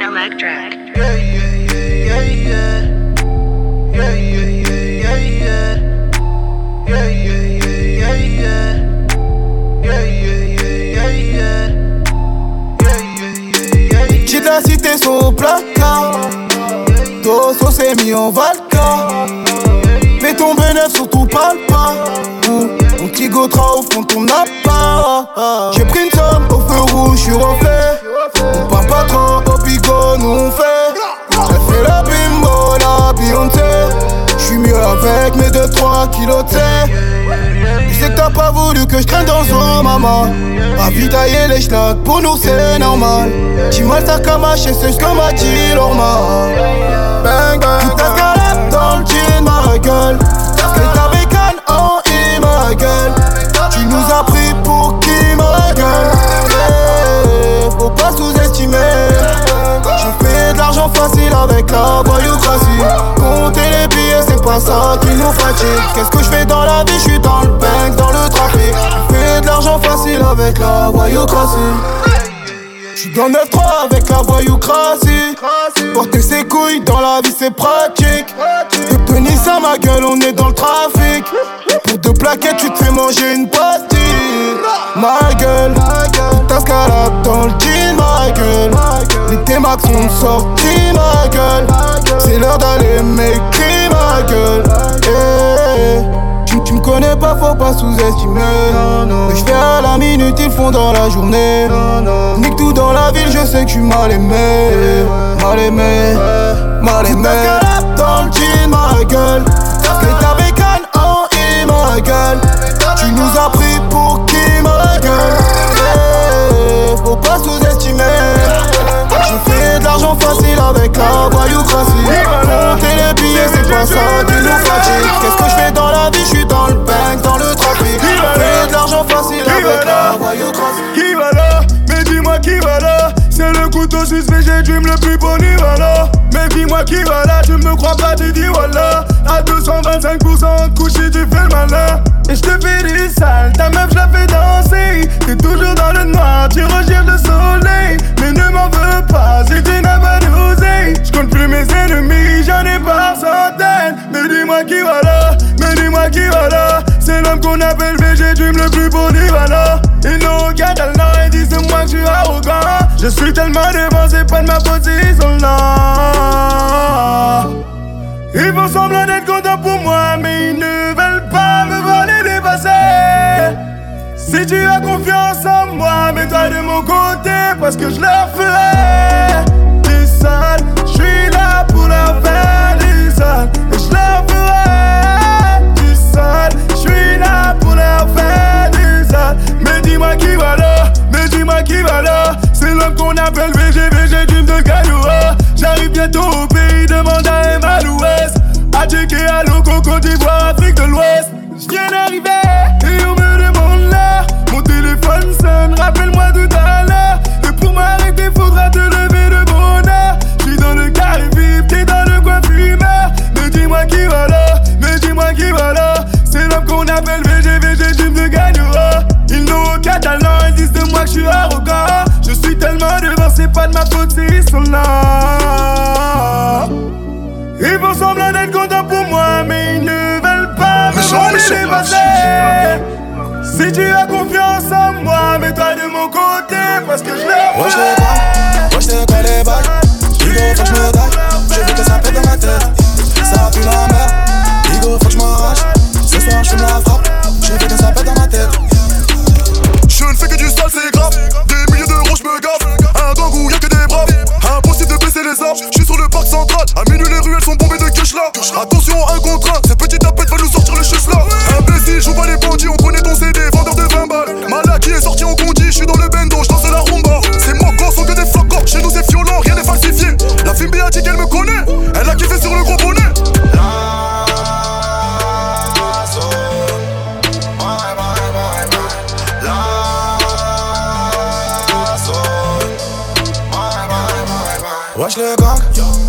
Electric. Yeah, yeah, yeah, yeah, yeah. Yeah, yeah, yeah, yeah, yeah. Yeah, yeah, yeah, yeah, yeah. Dis la cité sur placard on va Mets ton bénéfice, surtout pas le pas. Mon petit gotra au fond ton appart. J'ai pris une somme au feu rouge, j'suis refait. On parle pas trop au bigot, nous on fait. J'ai fait la bimbo, la Beyoncé. Mieux avec mes 2-3 kilos de Tu sais que t'as pas voulu que je traîne dans son maman. Ravitailler les schnacks, pour nous c'est normal. Dis-moi ça et c'est ce que m'a dit normal. Bang bang gueule. C'est ta bécane en I, ma gueule. Tu nous as pris pour qui, ma gueule? Eh, faut pas sous-estimer. Je fais de l'argent facile avec la voyoucratie. Compter les billets, Qu'est-ce que je fais dans la vie? Je suis dans le bank, dans le trafic. Fais de l'argent facile avec la voyoucratie. J'suis dans 9-3 avec la voyoucratie. Porter ses couilles dans la vie c'est pratique. De Nice à ma gueule, on est dans le trafic. Pour deux plaquettes, tu te fais manger une pastille. Ma gueule, ta scalade dans le jean, ma gueule. Les T-Max sont sortis, ma gueule. C'est l'heure d'aller m'écrire, gueule. Eh. Tu, me connais pas, faut pas sous-estimer. Je fais à la minute, ils font dans la journée. Nique tout dans la ville, je sais que tu mal aimé. Mal aimé, mal aimé. dans le jean, ma gueule. Que ta bécane en I, ma gueule. Tu nous as pris pour qui, ma gueule? Eh, faut pas sous-estimer. Avec la voyoucratie. Compter les billets, c'est pas ça qui nous fatigue. Qu'est-ce que je fais dans la vie? Je suis dans le bank, dans le trafic. Fais de l'argent facile avec la voyoucratie. Qui va là? Mais dis-moi qui va là? C'est le couteau suisse VG Dream le plus polyvalent. Mais dis-moi qui va là? Tu me crois pas, tu dis voilà. À 225% couché, tu fais le malin. Et je te fais du sale, ta meuf je la fais danser. T'es toujours dans le noir, tu recherches le soleil. Mais ne m'en veux pas si mes ennemis, j'en ai par centaines. Mais dis-moi qui va là, mais dis-moi qui va là. C'est l'homme qu'on appelle VG le plus polyvalent. Ils n'ont aucun talent et disent de moi que je suis arrogant. Je suis tellement devant, c'est pas de ma faute ils sont là. Ils font semblant d'être contents pour moi, mais ils ne veulent pas me voir les dépasser. Si tu as confiance en moi, mets-toi de mon côté, parce que je leur ferai du sale. Je suis là pour leur faire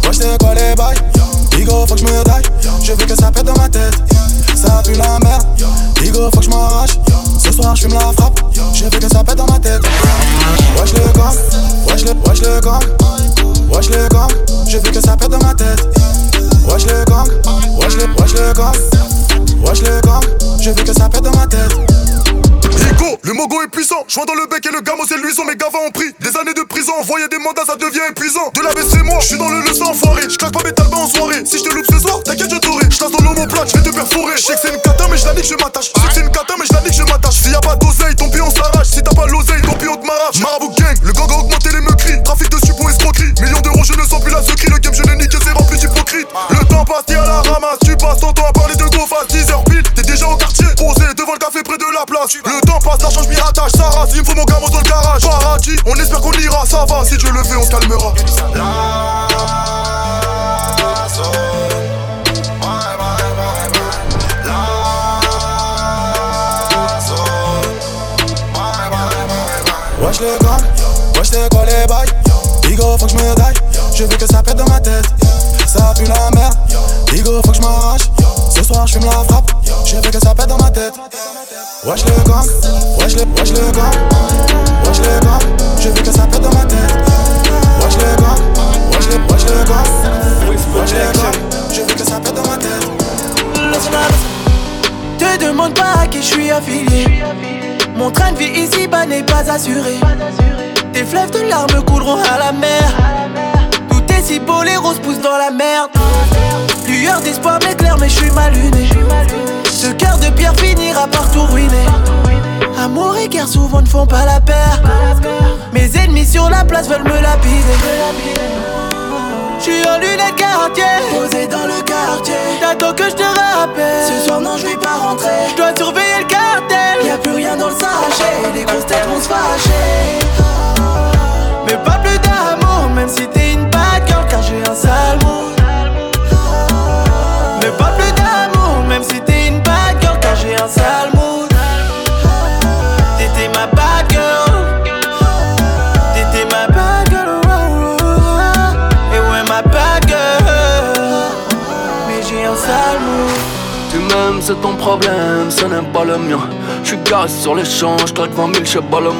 Gang, wesh c'est quoi les bails. Bigo faut que j'me taille. Je veux que ça pète dans ma tête. Ça pue la merde, Digo, faut que je m'arrache. Ce soir, je la frappe, je veux que ça pète dans ma tête. Wesh le gang, wesh le, wesh le gang, wesh le gang, je veux que ça pète dans ma tête. Wesh le gang, wesh le, wesh le gang, wesh le gang, je veux que ça pète dans ma tête. Le mogo est puissant, joint dans le bec et le gamo c'est luisant, mes gavas ont pris des années de prison, envoyer des mandats ça devient épuisant. De la c'est moi, je suis dans le leçon enfoiré, je claque pas mes talbans en soirée. Si je te loupe ce soir, t'inquiète je t'aurai. Je dans l'homoplate, je vais te perforer. Je sais que c'est une cata mais je la nique, je m'attache. Je sais que c'est une cata mais je la nique, je m'attache. S'il y pas d'oseille, ton pion s'arrache. Si t'as pas l'oseille, ton pion te m'arrache. Marabout gang, le gang a augmenté les meurtris. Trafic de suppos escroquerie. Millions d'euros, je ne sens plus la secrie. Le game, je l'ai niqué, c'est rempli d'hypocrite. Le temps passe, t'es à la ramasse. Tu passes ton temps à parler de go face 10 h pile. T'es déjà au quartier, posé devant le café près de la place. Le temps passe, l'argent, je m'y attache. Il me faut mon gamin dans le garage. Paradis, on espère qu'on ira, ça va. Si Dieu le fait, on calmera. Wesh le gang, wesh c'est quoi les bails Digo faut que je me je veux que ça pète dans ma tête. Ça pue la merde, Digo faut que je m'arrache. Ce soir je fume la frappe, je veux que ça pète dans ma tête. Wesh le gang, wesh le, wesh le gang. Wesh le gang, je veux que ça pète dans ma tête. Wesh le gang, wesh le, wesh le gang. Wesh le gang, je veux que ça pète dans ma tête. Te demande pas à qui je suis affilié. Mon train de vie ici-bas n'est pas assuré. Tes fleuves de larmes couleront à la mer si beau, les roses poussent dans la merde Lueur d'espoir m'éclaire mais je suis mal luné ce cœur de pierre finira par tout ruiner. Amour et guerre souvent ne font pas la paire. Mes ennemis sur la place veulent me lapider. J'suis en lunettes quartier, posé dans le quartier. T'attends que je te rappelle. Ce soir, non, je vais pas rentrer. Je dois surveiller le cartel. Y'a plus rien dans le sachet. Les grosses têtes vont se fâcher. Mais pas plus d'amour, même si t'es une un sale mood. Mais pas plus d'amour, même si t'es j'ai un sale mood. T'étais ma bad girl. T'étais ma bad girl. Et ouais, ma bad girl. Mais j'ai un sale mood. Tu m'aimes, c'est ton problème, ce n'est pas le mien. J'suis garé sur les champs, j'claque 20 000, j'sais pas le.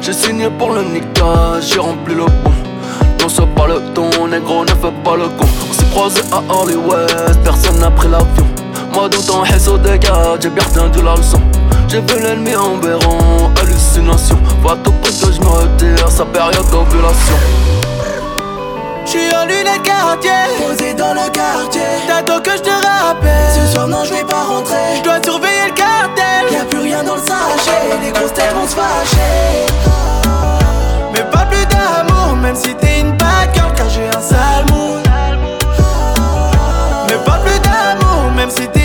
J'ai signé pour le nickage, j'ai rempli le bon. C'est pas le ton, négro, ne fais pas le con. On s'est croisé à Hollywood, personne n'a pris l'avion. Moi ton au dégâts, j'ai bien retenu la leçon. J'ai vu l'ennemi en béron, hallucination. Pas tout près que je me retire, sa période d'ovulation. J'suis en lunettes quartier, posé dans le quartier. T'attends que je te rappelle, ce soir non je vais pas rentrer. Je dois surveiller le cartel, y'a plus rien dans le sachet. Les grosses têtes vont se fâcher. Mais pas plus d'amour, même si t'es une bad girl Car j'ai un sale mood. Mais pas plus d'amour, même si t'es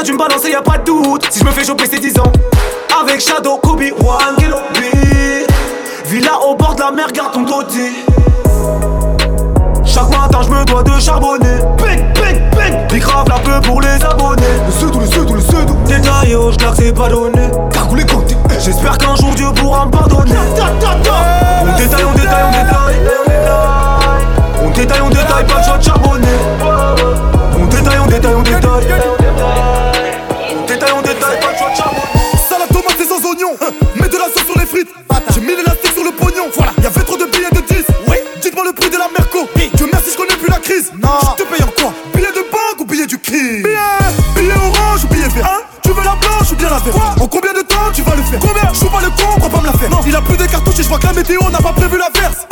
a dû me balancer, y a pas de doute. Si je me fais choper, c'est 10 ans. Avec Shadow, Kobe, One, Kilo, Villa au bord de la mer, garde ton toti. Chaque matin, je me dois de charbonner. Big, big, big. Big grave la peu pour les abonnés. Le seudou, le seudou, le seudou. yo, j'claque c'est pas donné. Cagoulé côté. J'espère qu'un jour Dieu pourra me pardonner. Vois que la météo n'a pas prévu la verse.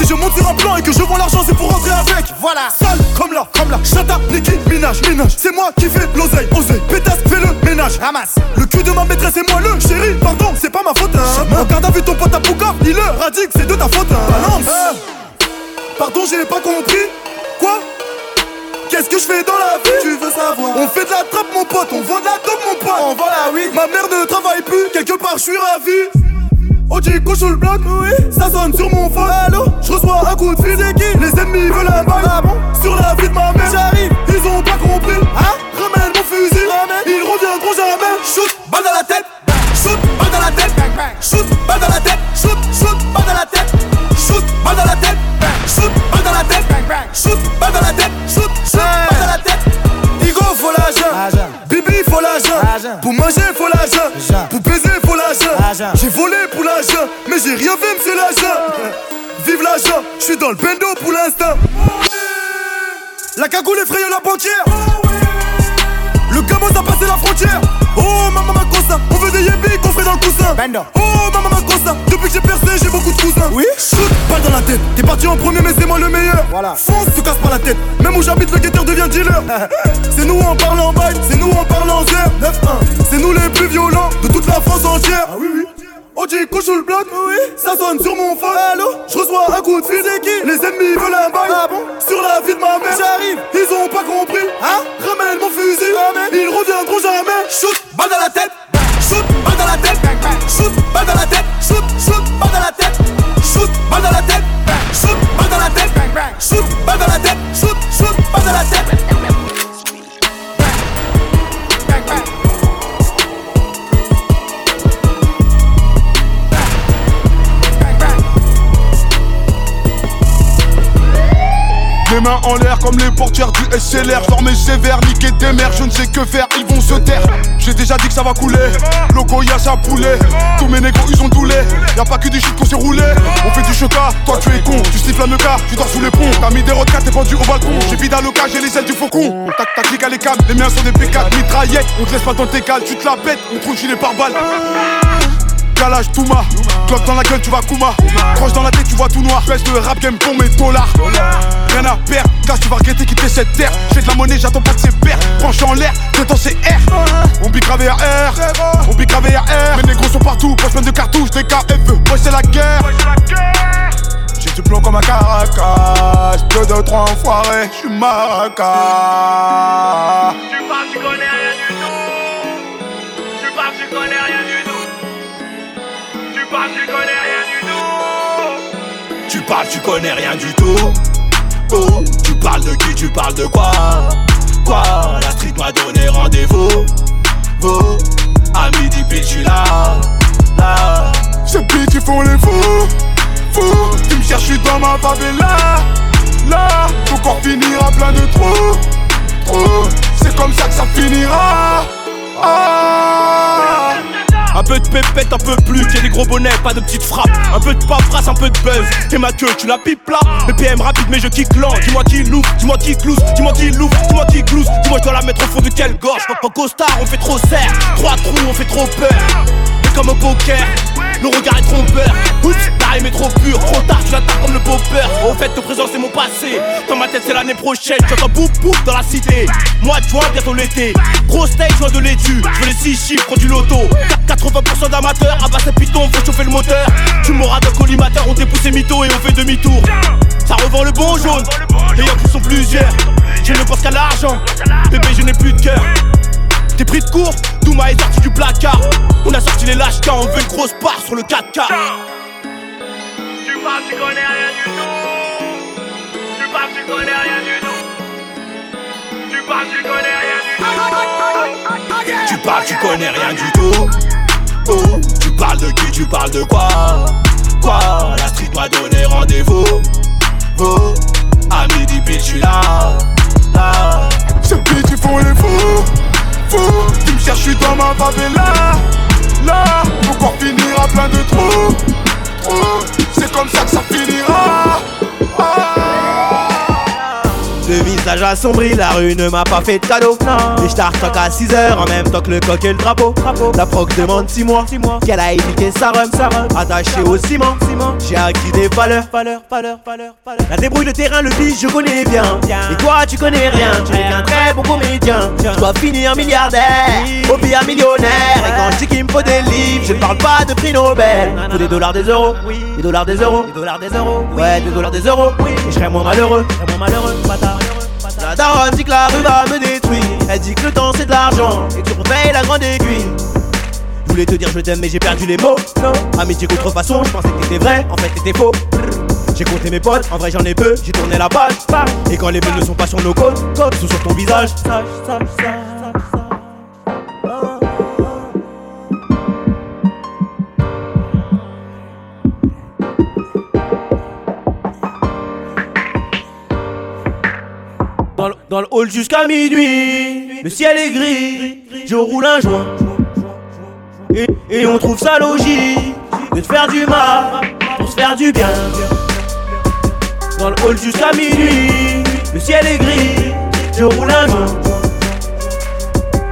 Si je monte sur un plan et que je vends l'argent, c'est pour rentrer avec. Voilà. Sale comme là, comme là. Chata, Niki, Minage, Minage. C'est moi qui fais l'oseille, oseille. Pétasse, fais le ménage. Ramasse. Le cul de ma maîtresse et moi le chéri, pardon, c'est pas ma faute. Hein. Regarde à vue ton pote à Pouka, il le radique, c'est de ta faute. Hein. Balance. Pardon, j'ai pas compris. Quoi? Qu'est-ce que je fais dans la vie? Tu veux savoir? On fait de la trappe, mon pote, on vend de la dope, mon pote. On vend la weed. Ma mère ne travaille plus, quelque part, je suis ravi. Oh, j'ai sur le bloc, oui. Ça sonne sur mon phone. Allô? Je reçois un coup de fil. C'est qui? Les ennemis veulent un bail. Ah bon? Sur la vie de ma mère. J'arrive. Ils ont pas compris. Hein Ramène mon fusil. Ils reviendront jamais. Shoot, balle dans la tête. Shoot, balle dans la tête. Shoot, balle dans la tête. Shoot, shoot, balle dans la tête. Shoot, balle dans la tête. Shoot, balle dans la tête. Shoot, balle dans la tête. Shoot, shoot, balle dans la tête. Igo, faut l'argent. Bibi, faut l'argent. Argent. Pour manger, faut l'argent. Argent. Pour baiser. J'ai volé pour l'argent. Mais j'ai rien fait, c'est l'argent. Vive l'argent. Je suis dans le bendo pour l'instant. La cagoule effraye la banquière. Le gamin a passé la frontière. Oh, maman ma cosa, on veut des yébis qu'on fait dans le coussin. Oh, maman ma cosa, depuis que j'ai percé, j'ai beaucoup de cousins. Oui. Shoot, balle dans la tête. T'es parti en premier, mais c'est moi le meilleur. Voilà. Fonce, te casse pas la tête. Même où j'habite, le guetteur devient dealer. c'est nous en parlant bail, c'est nous en parlant zère. 9-1. C'est nous les plus violents de toute la France entière. Ah oui, oui. Oh, j'ai couché le bloc, oui. Ça sonne sur mon phone. Allô? Je reçois un coup de fil. Qui? Les ennemis veulent un bail. Ah bon? Sur la vie de ma mère. J'arrive. Ils ont pas compris. Hein? Ramène mon fusil. Ils reviendront jamais. Shoot, balle dans la tête. Shoot, balle dans la tête. Shoot, balle dans la tête. Shoot, shoot, balle dans la tête. Shoot, balle dans la tête. Shoot, balle dans la tête. Shoot, balle dans la tête. Shoot, shoot, balle dans la tête. Les mains en l'air comme les portières du SLR Genre mes sévères, niquer des mères, je ne sais que faire, ils vont se taire. J'ai déjà dit que ça va couler, logo y'a sa poulet. Tous mes négros ils ont doulé, y'a pas que du shit qu'on s'est roulé. On fait du choca, toi tu es con, tu siffles la meuca, tu dors sous les ponts. T'as mis des requins, t'es pendu au balcon, j'ai vide à l'oca, j'ai les ailes du faucon. Tac tac à les les miens sont des P4 mitraillettes. On te laisse pas dans tes cales, tu te la pètes, on trouve gilet par balle Calage Touma, Glock dans la gueule tu vas Kuma. Croche dans la tête tu vois tout noir. Baisse le rap game pour mes dollars. Rien à perdre, car tu vas regretter quitter cette terre. J'ai de la monnaie, j'attends pas de ses pères Branche en l'air, temps c'est R. On bique à VRR, on bique à VRR Mes négros sont partout, pleine de cartouches, des KFE Moi c'est la guerre. J'ai du plomb comme un caracas, peu de trois enfoirés, j'suis maracas. Tu parles, tu connais rien du tout. Tu parles, tu connais rien du tout. Tu parles, tu connais rien du tout. Tu parles, tu connais rien du tout. Oh, tu parles de qui, tu parles de quoi? Quoi? La street m'a donné rendez-vous. Vous, à midi pile, je suis là. Là. Ces ils font les fous, fous Tu me cherches, dans ma favela Là, ton corps finira plein de trous Trous, c'est comme ça que ça finira ah. Un peu de pépette, un peu plus, j'ai des gros bonnets, pas de petites frappes. Un peu de paperasse, un peu de buzz. Et ma queue, tu la pipes là. Le PM rapide, mais je kick lent. Dis-moi qui l'ouvre, dis-moi qui clouse, dis-moi qui l'ouvre, dis-moi qui clouse. Dis-moi, je dois la mettre au fond de quelle gorge. En costard, on fait trop serre. Trois trous, on fait trop peur. Comme au poker, le regard est trompeur. Oups, rime est trop pure. Trop tard, tu l'attaques comme le popper. Au fait, ton présent, c'est mon passé. Dans ma tête, c'est l'année prochaine. Tu entends boum boum dans la cité. Mois de juin, bientôt l'été. Gros steak, joint de l'étu. Je veux les 6 chiffres du loto. 80% d'amateurs, à bas ces pitons, faut chauffer le moteur. Tu m'auras d'un collimateur, on dépousse ses mythos et on fait demi-tour. Ça revend le bon jaune, et y'a qui sont plusieurs. Je ne pense qu'à l'argent, bébé, je n'ai plus de cœur. T'es pris de court, Douma est sorti du placard. On a sorti les lâches on veut une grosse part sur le 4K. Tu parles, tu connais rien du tout. Tu parles, tu connais rien du tout. Tu parles, tu connais rien du tout. Tu parles, tu connais rien du tout. Oh, tu parles de qui, tu parles de quoi? Quoi? La street m'a donné rendez-vous. Oh, à midi pile, je suis là. Là. Ces petits font les fous, Tu me cherches, je suis dans ma favela. Là, mon corps finira plein de trous. trous. C'est comme ça que ça finira. Assombri, la rue ne m'a pas fait de cadeau. Et je t'artoque à 6h en même temps que le coq et le drapeau. La proc demande 6 mois, qu'elle a éduqué sa rhum, attaché au ciment. J'ai acquis des valeurs, valeurs, valeurs, valeurs, valeurs. La débrouille, le terrain, le biche, je connais bien. Et toi, tu connais rien, tu n'es qu'un très bon comédien. Je dois finir milliardaire, au pire millionnaire. Et quand je dis qu'il me faut des livres, je ne parle pas de prix Nobel. Faut des dollars, des euros, des dollars, des euros, des dollars, des euros, ouais, des dollars, des euros. Et je serai moins malheureux, je serai moins malheureux, bâtard. La daronne dit que la rue va me détruire. Elle dit que le temps c'est de l'argent et que tu reveilles la grande aiguille. Je voulais te dire je t'aime mais j'ai perdu les mots. Amitié contrefaçon, je pensais que t'étais vrai, en fait t'étais faux. J'ai compté mes potes, en vrai j'en ai peu, j'ai tourné la page. Et quand les bulles ne sont pas sur nos côtes, ils sont sur ton visage. Dans le, dans le hall jusqu'à minuit, le ciel est gris, je roule un joint. Et, et on trouve ça logique de te faire du mal pour se faire du bien. Dans le hall jusqu'à minuit, le ciel est gris, je roule un joint.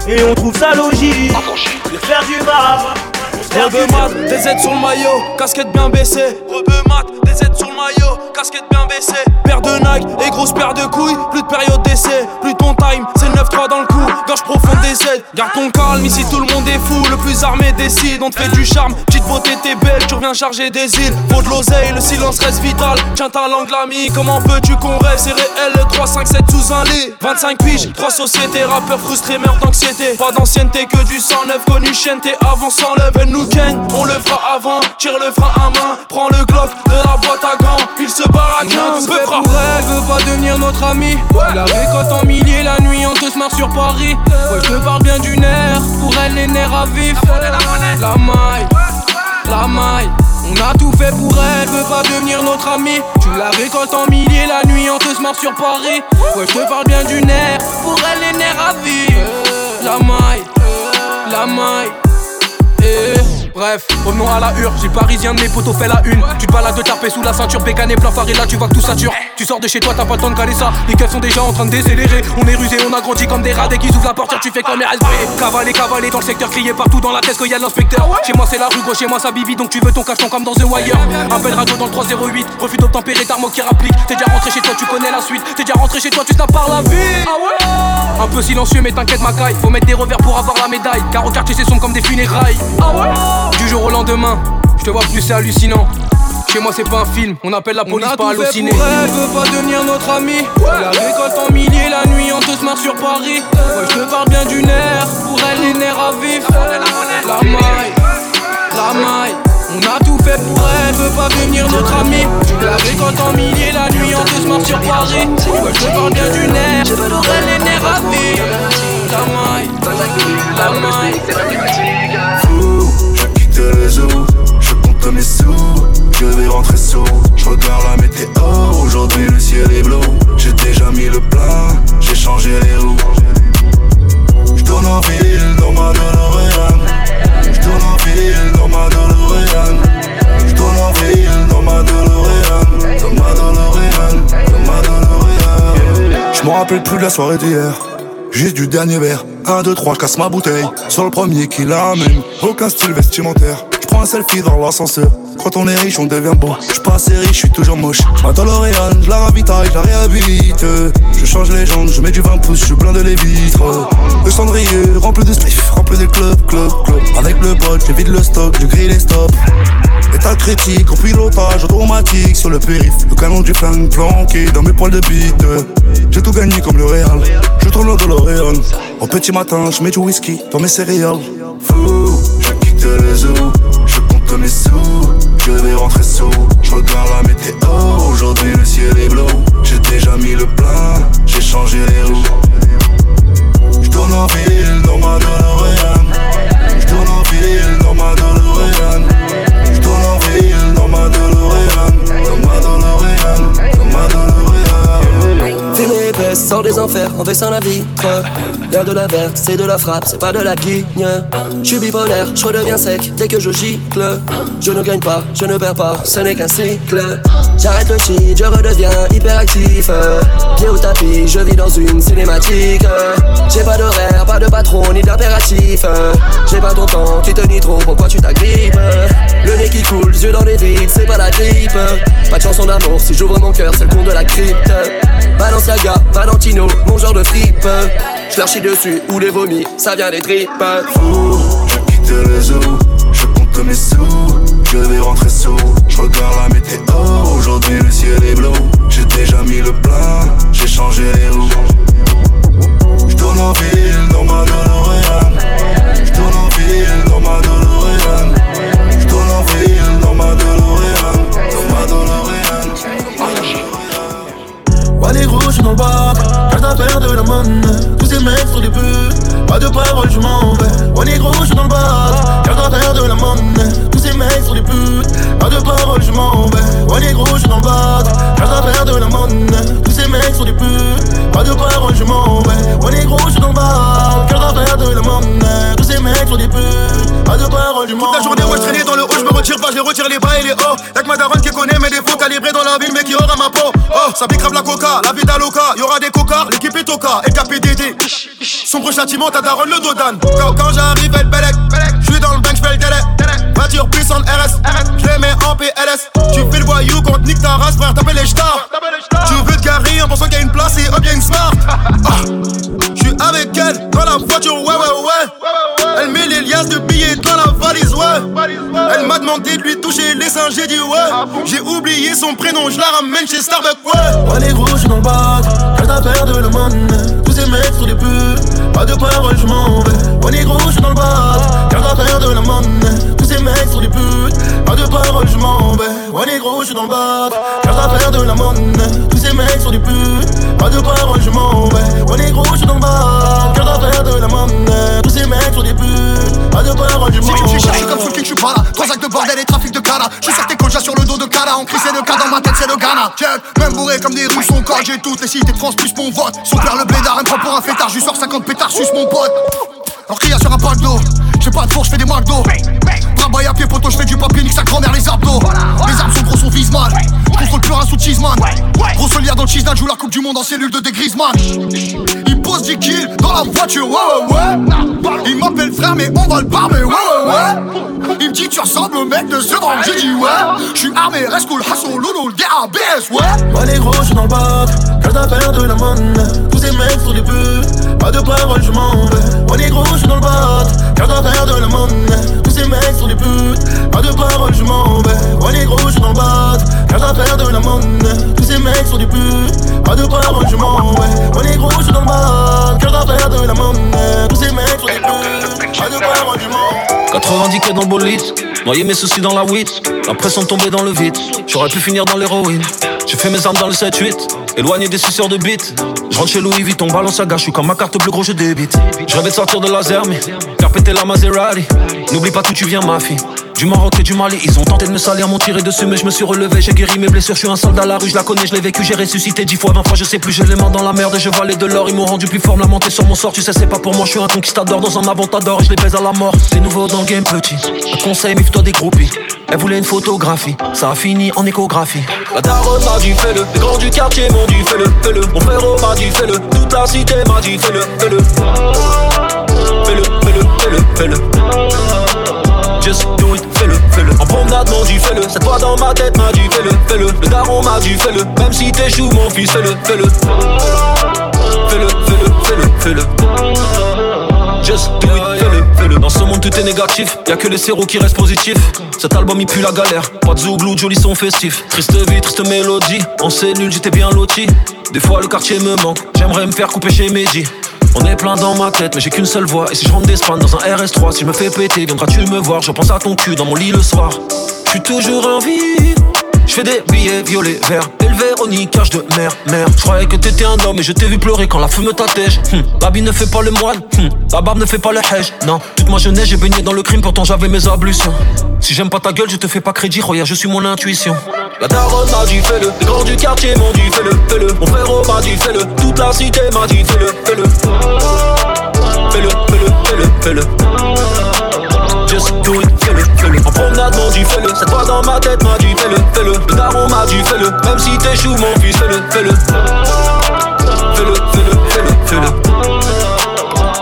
Et on trouve ça logique de te faire du mal. Pour se faire du Rebeu bien. mat, des aides sur le maillot, casquette bien baissée. Rebeu mat, des aides sur le maillot, casquette bien baissée. Paire de Nike et grosse paire de couilles, plus de période d'essai, plus de ton time, c'est 9-3 dans le cou, gorge profonde des aides. Garde ton calme, ici tout le monde est fou, le plus armé décide, on te fait du charme. Petite beauté, t'es belle, tu reviens charger des îles. Faut de l'oseille, le silence reste vital. Tiens ta langue, l'ami, comment peux-tu qu'on rêve? C'est réel, 3, 5, 7 sous un lit. 25 piges, 3 sociétés, rappeurs frustrés, meurent d'anxiété. Pas d'ancienneté que du sang neuf, connu chaîne, t'es avant sans lève, nous On le fera avant, tire le frein à main, prends le glock de la boîte à gants, il se barre à 15. Peu pour elle, veut pas devenir notre ami. La récolte en milliers, la nuit, on te se marre sur Paris. Ouais, je te parle bien du nerf, pour elle, les nerfs à vif. La maille, la maille. On a tout fait pour elle, veut pas devenir notre ami. Tu la récoltes en milliers, la nuit, on te se marre sur Paris. Ouais, je te parle bien du nerf, pour elle, les nerfs à vif. La maille, la maille. Eh, Bref, revenons à la hure, j'ai parisien de mes potos fait la une. Tu te balades de taper sous la ceinture, bécané, plein phare et là tu vois que tout sature. Tu sors de chez toi, t'as pas le temps de caler ça. Les keufs sont déjà en train de décélérer. On est rusé, on a grandi comme des rats dès qu'ils ouvrent la portière, tu fais comme les. Cavaler, cavaler dans le secteur, crier partout dans la tête qu'il y a l'inspecteur. Chez moi c'est la rue, gros, chez moi ça bibi, donc tu veux ton cachon comme dans The Wire. Appel radio dans le 308, refus d'obtempérer, d'armes qui rapplique. T'es déjà rentré chez toi, tu connais la suite. T'es déjà rentré chez toi, tu snaps par la vie. Un peu silencieux, mais t'inquiète, ma caille. Faut mettre des revers pour avoir la médaille. Car au quartier, c'est son comme des funérailles. Du jour au lendemain, je te vois plus, c'est hallucinant. Chez moi, c'est pas un film, on appelle la police, pas halluciné. Elle, veut pas devenir notre ami. La récolte en milliers, la nuit, on te marre sur Paris. Ouais, je te parle bien du nerf, pour elle, les nerfs à vif. La maille, la maille. On a tout fait pour elle, veut pas devenir notre ami. La récolte en milliers, la nuit, on te marre sur Paris. Ouais, je te parle bien du nerf, pour elle, les nerfs à vif. La maille, la maille. Je compte mes sous, je vais rentrer sous. Je regarde la météo, aujourd'hui le ciel est bleu. J'ai déjà mis le plein, j'ai changé les roues. Je tourne en ville dans ma DeLorean. Je tourne en ville dans ma DeLorean. Je tourne en ville dans ma DeLorean. Dans ma DeLorean, dans ma DeLorean. Je me rappelle plus de la soirée d'hier. Juste du dernier verre. 1, 2, 3, je casse ma bouteille. Sur le premier qui l'amène. Aucun style vestimentaire. Je un selfie dans l'ascenseur. Quand on est riche, on devient beau. Je pas assez riche, je suis toujours moche. Ma DeLorean, je la ravitaille, je la réhabilite. Je change les jantes, je mets du 20 pouces, je blinde les vitres. Le cendrier rempli de spliff, rempli de club, club, club. Avec le pote, je vide le stock, je grille les stops. État critique, en pilotage automatique sur le périph. Le canon du flingue planqué dans mes poils de bite. J'ai tout gagné comme le Real. Je tourne le DeLorean. Au petit matin, je mets du whisky dans mes céréales. Fou, je compte mes sous. Je vais rentrer sous. Je regarde la météo. Aujourd'hui, le ciel est bleu. J'ai déjà mis c'est de la frappe, c'est pas de la guigne. Je suis bipolaire, je redeviens sec dès que je gicle. Je ne gagne pas, je ne perds pas, ce n'est qu'un cycle. J'arrête le shit, je redeviens hyperactif. Pied au tapis, je vis dans une cinématique. J'ai pas d'horaire, pas de patron ni d'impératif. J'ai pas ton temps, tu te nies trop, pourquoi tu t'agrippes? Le nez qui coule, yeux dans les vides, c'est pas la grippe. Pas de chanson d'amour, si j'ouvre mon cœur, c'est le con de la crypte. Balenciaga, Valentino, mon genre de fripe. Je leur chie dessus ou les vomis, ça vient des tripes. Fou, je quitte les eaux, je compte mes sous. Je vais rentrer sous, je regarde la météo. Aujourd'hui le ciel est bleu, j'ai déjà mis le plein, j'ai changé les roues. Je tourne en ville dans ma DeLorean. Je tourne en ville dans ma DeLorean. Je tourne en ville dans ma DeLorean. Dans ma DeLorean. Ouais, les suis dans le reste à faire de la monnaie. Tous ces mecs sont des putes, pas de parole, je m'en vais. Ouais, les gros, je suis dans le reste à faire de la monnaie. Tous ces mecs sont des putes, pas de parole, je m'en vais. Ouais, les gros, je suis dans le reste à faire de la monnaie. Tous ces mecs sont des putes, pas de parole, je m'en vais. Ouais, les gros, je suis dans le reste à faire de la monnaie. Tous ces mecs sont des putes, pas de parole, je m'en vais. Toute la journée, ouais, je traînais dans le haut, je me retire pas, je retire les bas et les hauts. Y'a que ma daronne qui connaît mes défauts, la ville, mais qui aura ma peau. Oh, ça grave la coca, la vie d'Aloca, y'aura des coca, l'équipe est toca, et KPDD. Sombre châtiment, ta daronne le dodan. Quand, quand j'arrive, elle belek, j'suis dans le bank, j'fais le délai. Voiture puissante RS, j'les mets en PLS. Tu fais le voyou quand nique ta race, frère, t'appelles les stars. Tu veux te garer en pensant qu'il y a une place et hop, y'a une smart. Ah, J'suis avec elle dans la voiture, ouais, ouais, ouais. Elle met les liasses de billets dans la valise, ouais. Elle m'a demandé de lui toucher les seins, j'ai dit ouais. J'ai oublié son prénom, je la ramène chez Starbucks, ouais. Ouais les gros, je suis dans le bac, reste à faire de la monnaie. Tous ces mecs sont des putes, pas de parole, je m'en vais. Ouais les gros, je suis dans le bac, reste à faire de la monnaie. Tous ces mecs sont des putes, pas de parole, je m'en vais. Ouais les gros, je suis dans le bac, à faire de la monnaie. Tous ces mecs sont des putes, pas de parole, je m'en vais. Ouais les gros, je suis dans le bac, reste à faire de la monnaie. Tous ces mecs sont des putes, pas de parole, je m'en Si vais. tu me cherches comme sous kick, je suis pas là. Trois actes de bordel et trafic de cala. Je suis tes coljas sur le dos de cala. En cri, c'est le cas dans ma tête, c'est le Ghana. Check, même bourré comme des Russes, son corps, j'ai toutes les cités de France plus mon vote. Son père le blédard, un prend pour un fêtard. Je sors 50 pétards, suce mon pote. Alors qu'il y a sur un pack d'eau. J'ai pas de four, j'fais des McDo. Travaille à pied, poto, j'fais du papier, nique sa grand-mère, les abdos. Les armes sont gros, on vise mal. J'contrôle plus rien sous Cheeseman. Gros solidaire dans le cheese joue la coupe du monde en cellule de dégrisman. Il pose 10 kills dans la voiture, ouais, ouais, ouais. Il m'appelle frère, mais on va le barber, ouais, ouais, ouais. Il me dit, tu ressembles au mec de ce vent, j'ai ouais. J'suis armé, reste cool, hassle, loulou, le DABS, ouais. Ouais les gros, je suis dans le bac, reste à de la monnaie. Tous ces mecs sont des pas de parole, je m'en vais. Pas de je m'en vais. Suis dans le faire de la monnaie. Tous ces mecs des putes, pas de je m'en vais. 90 k dans le bolide, noyer mes soucis dans la weed, la pression tombée dans le vide, j'aurais pu finir dans l'héroïne. J'ai fait mes armes dans le 7-8, éloigné des suceurs de bite. Je rentre chez Louis Vuitton, balance à gars, je suis comme ma carte bleue gros, je débite. Je rêvais de sortir de laser, mais faire péter la Maserati. N'oublie pas d'où tu viens, ma fille. Du Maroc et du Mali, ils ont tenté de me salir, m'ont tiré dessus, mais je me suis relevé, j'ai guéri mes blessures, je suis un soldat à la rue, je la connais, je l'ai vécu, j'ai ressuscité dix fois, vingt fois, je sais plus, j'ai les mains dans la merde et je valais de l'or, ils m'ont rendu plus fort, la montée sur mon sort, tu sais, c'est pas pour moi, je suis un conquistador dans un aventador je les baise à la mort. C'est nouveau dans le game petit, un conseil, méfie-toi des groupies. Elle voulait une photographie, ça a fini en échographie. La daronne m'a dit fais-le, les grands du quartier m'ont dit fais-le, fais-le. Mon frérot m'a dit fais-le, toute la cité m'a dit fais-le, fais-le. Fais-le, fais-le, fais-le, fais-le. Just do it. En promenade m'ont dit fais-le, cette voix dans ma tête m'a dit fais-le, fais-le. Le daron m'a dit fais-le, même si t'échoues mon fils, fais-le, fais-le. Fais-le, fais-le, fais-le, fais-le. Just do it, fais-le, fais-le. Dans ce monde tout est négatif, y'a que les séros qui restent positifs. Cet album il pue la galère, pas de zouglou, jolis sont festifs. Triste vie, triste mélodie, en cellule j'étais bien loti. Des fois le quartier me manque, j'aimerais me faire couper chez Mehdi. On est plein dans ma tête, mais j'ai qu'une seule voix. Et si je rentre d'Espagne dans un RS3, si je me fais péter, viendras-tu me voir Je pense à ton cul dans mon lit le soir. Je suis toujours en vie. Je fais des billets violets, verts, élevé au niquage de mer, mère. Je croyais que t'étais un homme et je t'ai vu pleurer quand la feu me t'attège. Hum, L'habit ne fait pas le moine, hum, la barbe ne fait pas le hège. Non, toute ma jeunesse j'ai baigné dans le crime, pourtant j'avais mes ablutions. Si j'aime pas ta gueule, je te fais pas crédit, regarde, je suis mon intuition. La daronne m'a dit fais-le, les grands du quartier m'ont dit fais-le, fais-le. Mon frérot m'a dit fais-le, toute la cité m'a dit fais-le, fais-le. fais-le. Just do it, fais-le. En promenade, mon dit fais-le. Cette voix dans ma tête m'a dit fais-le, fais-le. Le daron m'a dit fais-le. Même si t'échoues, mon fils, fais-le, fais-le. Fais-le, fais-le, fais-le, fais-le.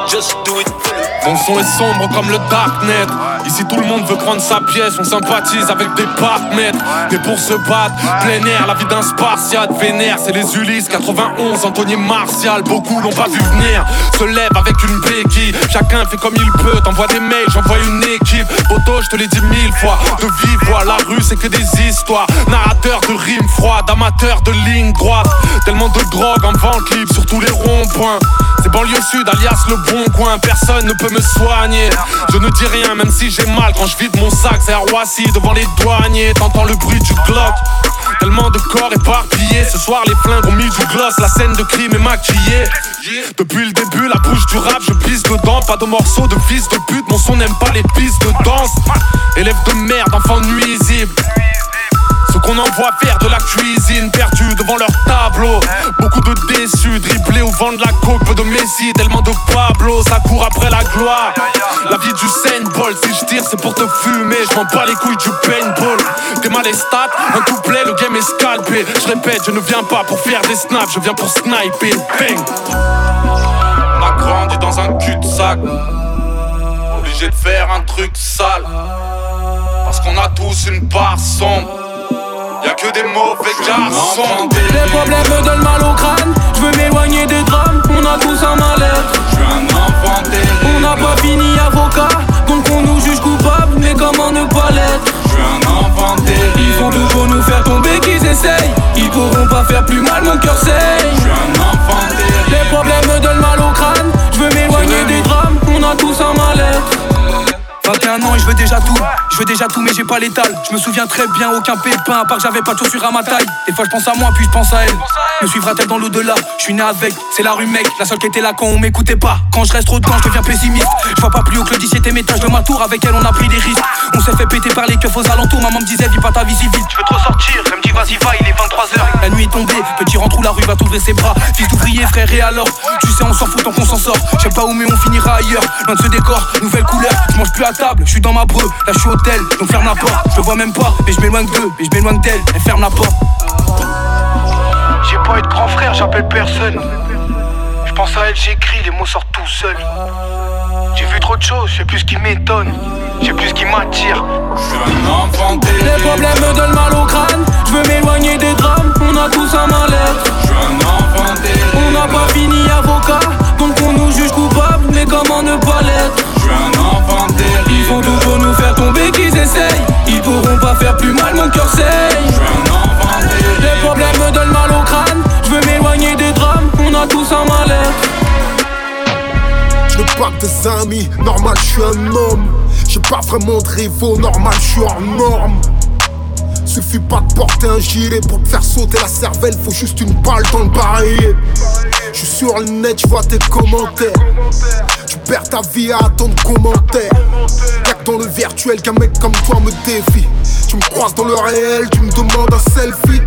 Just do it. Mon son est sombre comme le darknet. Ici tout le monde veut prendre sa pièce, on sympathise avec des partenaires. Mais pour se battre, plein air, la vie d'un spartiate vénère. C'est les Ulysses 91, Anthony Martial, beaucoup l'ont pas vu venir. Se lève avec une béquille, chacun fait comme il peut. T'envoies des mails, j'envoie une équipe. Poto, je te l'ai dit mille fois. De voix, la rue c'est que des histoires. Narrateur de rimes froides, amateur de ligne droite. Tellement de drogue en vente libre sur tous les ronds-points. C'est banlieue sud, alias le bon coin. Personne ne peut Je ne dis rien, même si j'ai mal quand je vide mon sac. C'est à Roissy devant les douaniers. T'entends le bruit du Glock. Tellement de corps éparpillés. Ce soir, les flingues ont mis du gloss. La scène de crime est maquillée. Depuis le début, la bouche du rap, je pisse dedans. Pas de morceaux de fils de pute. Mon son n'aime pas les pistes de danse. Élève de merde, enfant nuisible. Ceux qu'on envoie faire de la cuisine, perdus devant leur tableau. Beaucoup de déçus, dribblés au vent de la coque, peu de Messi, tellement de Pablo, ça court après la gloire. La vie du Saint-Ball, si je tire, c'est pour te fumer. Je m'en bats les couilles du paintball. T'es mal stats, un couplet, le game est scalpé. Je répète, je ne viens pas pour faire des snaps, je viens pour sniper. Bang! On a grandi dans un cul-de-sac. Obligé de faire un truc sale. Parce qu'on a tous une part sombre. Y'a que des mauvais garçons. Les problèmes me donnent mal au crâne. Je veux m'éloigner des drames. On a tous un mal-être. Je suis un enfant On n'a pas fini avocat. Donc on nous juge coupables. Mais comment ne pas l'être? Je suis un enfant Ils font tout pour nous faire tomber qu'ils essayent. Ils pourront pas faire plus mal, mon cœur saigne. Je suis un enfant Les problèmes me donnent mal au crâne. Je veux m'éloigner des drames. On a tous un mal-être. 21 ans et je veux déjà tout, je veux déjà tout mais j'ai pas l'étal. Je me souviens très bien aucun pépin à part que j'avais pas de chaussures à ma taille. Des fois je pense à moi puis je pense à elle. Me suivra-t-elle dans l'au-delà? Je suis né avec, c'est la rue mec. La seule qui était là quand on m'écoutait pas. Quand je reste trop de temps je deviens pessimiste. Je vois pas plus haut que le 17ème étage de ma tour. Avec elle on a pris des risques. On s'est fait péter par les keufs aux alentours. Maman me disait vis pas ta vie si vite. Tu veux trop sortir, elle me dit vas-y va il est 23h La nuit est tombée, petit rentre où la rue va t'ouvrir ses bras. Fils d'ouvrier frère et alors? Tu sais on s'en fout tant qu'on s'en sort. Je sais pas où mais on finira ailleurs. Loin de ce décor, nouvelle couleur. Je mange plus à table, je suis dans ma breu. Là je suis hôtel, donc ferme la porte. Je vois même pas, mais je m'éloigne d'eux Mais je m'éloigne d'elle, elle ferme la porte. J'ai pas eu de grand frère, j'appelle personne. Je pense à elle, j'écris, les mots sortent tout seuls J'ai vu trop de choses, je sais plus ce qui m'étonne. Je sais plus ce qui m'attire. Les problèmes me donnent mal au crâne. Je veux m'éloigner des drames, on a tous un mal-être. On n'a pas fini avocat. Donc on nous juge coupables, mais comment ne pas l'être? Pas des amis, normal je suis un homme J'ai pas vraiment de rivaux, normal je suis hors norme Suffit pas de porter un gilet pour te faire sauter la cervelle, faut juste une balle dans le barillet. Je suis sur le net, je vois tes commentaires. Tu perds ta vie à attendre commentaires. Y'a que dans le virtuel qu'un mec comme toi me défie. Tu me croises dans le réel, tu me demandes un selfie.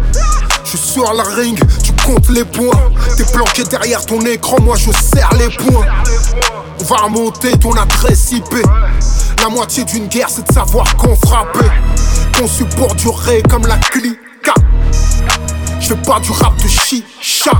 Je suis sur la ring, tu comptes les points. T'es planqué derrière ton écran, moi je serre les points. On va remonter ton adresse IP. La moitié d'une guerre, c'est de savoir qu'on frappait. Conçu pour durer comme la clica. Je fais pas du rap de chicha.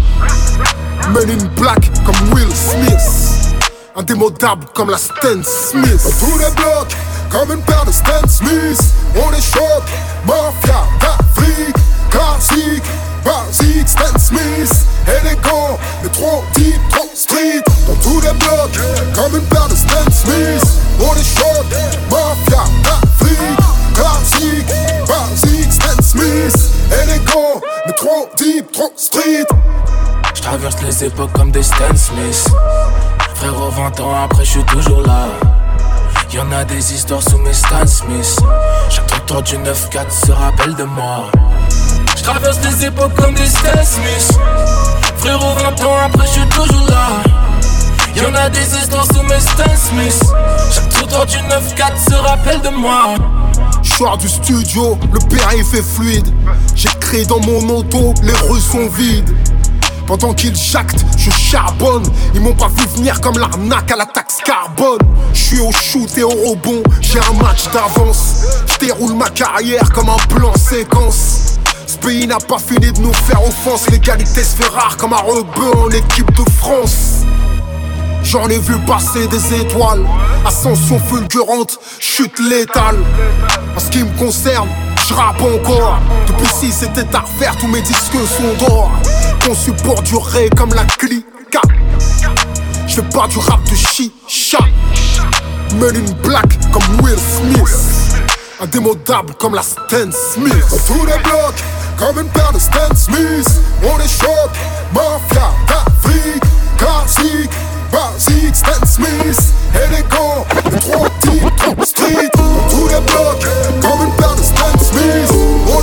Men in black comme Will Smith. Indémodable comme la Stan Smith. Dans tous les blocs, comme une paire de Stan Smith. On est choc, mafia d'Afrique. Classique, basique, Stan Smith. Élégant, mais trop deep, trop street. Dans tous les blocs, comme une paire de Stan Smith. On est choc, mafia d'Afrique. Classique, basique, Stan Smith. Élégant, mais trop deep, trop street. Je traverse les époques comme des Stan Smith. Frérot, 20 ans après, je suis toujours là. Y'en a des histoires sous mes Stan Smith. Chaque trottoir du 9-4 se rappelle de moi. Je traverse les époques comme des Stan Smith. Frérot, 20 ans après, je suis toujours là. Y'en a des histoires sous mes Stan Smith. Chaque trottoir du 9-4 se rappelle de moi. Sors du studio, le périph' est fluide. J'écris dans mon auto, les rues sont vides. Pendant qu'ils jactent, je charbonne. Ils m'ont pas vu venir comme l'arnaque à la taxe carbone. Je suis au shoot et au rebond, j'ai un match d'avance. Je déroule ma carrière comme un plan séquence. Ce pays n'a pas fini de nous faire offense. L'égalité se fait rare comme un rebeu en équipe de France. J'en ai vu passer des étoiles, ascension fulgurante, chute létale. En ce qui me concerne, je rappe encore. Depuis si c'était à refaire, tous mes disques sont d'or. Conçu pour durer comme la clica. Je fais pas du rap de chicha. Men in black comme Will Smith. Indémodable comme la Stan Smith. On fout des blocs comme une paire de Stan Smith. On est choc, mafia d'Afrique, classique. Basique, Stan Smith, élégant, le trois types, trop street. On des blocs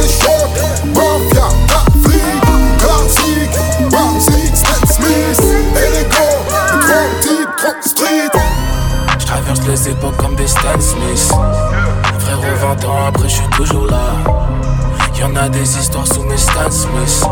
On est choc, mafia d'Afrique, classique. Basique, Stan Smith, élégant, le trois types, trop street. Je traverse les époques comme des Stan Smith. Frérot, 20 ans après, je suis toujours là. Y'en a des histoires sous mes Stan Smith.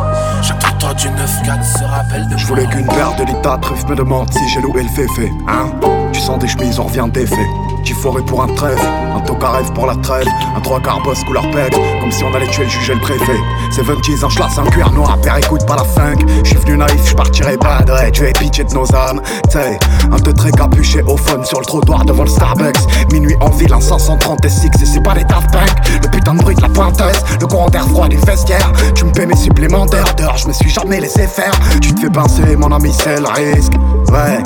Chaque trottoir du 9-4 se rappelle de Je voulais qu'une paire de truffe me demande si j'ai loué le féfé, hein? Tu sens des chemises, on revient des faits. J'ai foré pour un trèfle, un toca rêve pour la trêve, un trois quarts boss couleur pègre, comme si on allait tuer le juge et le préfet. C'est 20 un schlass, un cuir noir, père écoute pas la funk. J'suis venu naïf, j'partirai pas de tu es pitié de nos âmes. T'sais, un te très capuché au phone sur le trottoir devant le Starbucks. Minuit en ville, un 530 SX et c'est pas les Daft Punk. Le putain de de la pointeuse, le courant d'air froid du vestiaire. Tu me paies mes supplémentaires d'heures, je me suis jamais laissé faire. Tu te fais pincer, mon ami, c'est le risque. Ouais.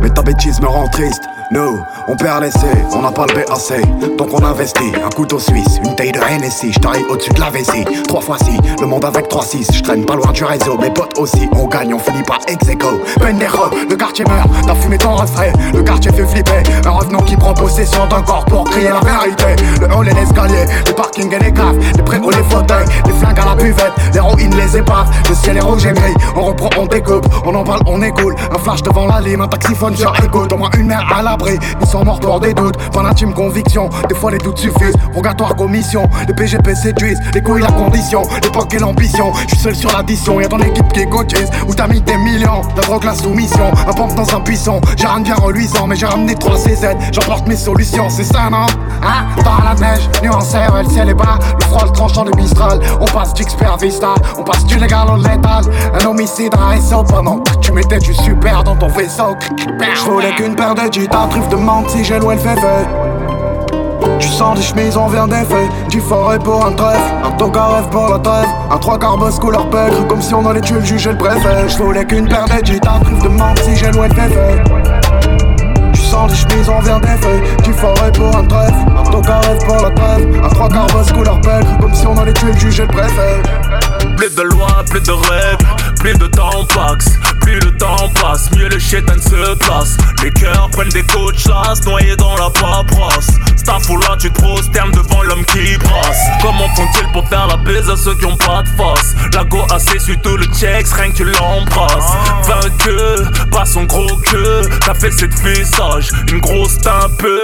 Mais ta bêtise me rend triste. On perd l'essai, on n'a pas le BAC Donc on investit, un couteau suisse, une taille de Hennessy taille au-dessus de la vessie, trois fois si Le monde avec 3-6, je traîne pas loin du réseau. Mes potes aussi, on gagne, on finit par ex aequo. Pendejo, le quartier meurt, t'as fumé ton refrain Le quartier fait flipper, un revenant qui prend possession d'un corps pour crier la vérité. Le hall et l'escalier, les parkings et les caves Les préaux, les fauteuils, les flingues à la buvette L'héroïne, les épaves, le ciel est rouge et gris. On reprend, on découpe, on en parle, on écoule. Un flash devant la lime, un taxiphone sur écoute. Au moins une mère à ils sont morts pour des doutes. Pas l'intime conviction, des fois les doutes suffisent. Rogatoire commission, les PGP séduisent Les couilles la condition, l'époque et l'ambition. Je suis seul sur l'addition, y'a ton équipe qui cotise Où t'as mis des millions, la drogue la soumission. Un pompe dans un buisson, j'ai rien bien reluisant Mais j'ai ramené 3 CZ, j'emporte mes solutions C'est ça non? Hein? Dans la neige, nuancé, ouais, le ciel est bas Le froid, le tranchant du Mistral. On passe d'XPR Vista, on passe du légal au létal. Un homicide à SO pendant que tu mettais du super dans ton vaisseau. Je voulais qu'une paire de jeans, truffe de menthe si j'ai loué le féfé tu sens des chemises, on vient des faits Du forêt pour un trèfle Un toga rêve pour la trêve. Un trois quarts boss couleur pègre Comme si on allait tuer le juge et le préfet. Je voulais qu'une paire de jeans, un truffe de menthe si j'ai loué le féfé Tu sens des chemises, on vient des faits Du forêt pour un trèfle Un toga rêve pour la trêve. Un trois quarts boss couleur pègre Comme si on allait tuer le juge et le préfet. Plus de lois, plus de rêves, plus de temps passe Plus le temps passe, mieux le chétan se place. Les cœurs prennent des coachs noyés dans la paperasse. Staff-là, tu te prosternes devant l'homme qui brasse. Comment font-ils pour faire la baise à ceux qui ont pas de face? La go assez sur tout le checks, rien que tu l'embrasses Vainqueux, pas son gros queue T'as fait cette fille sage, une grosse un peu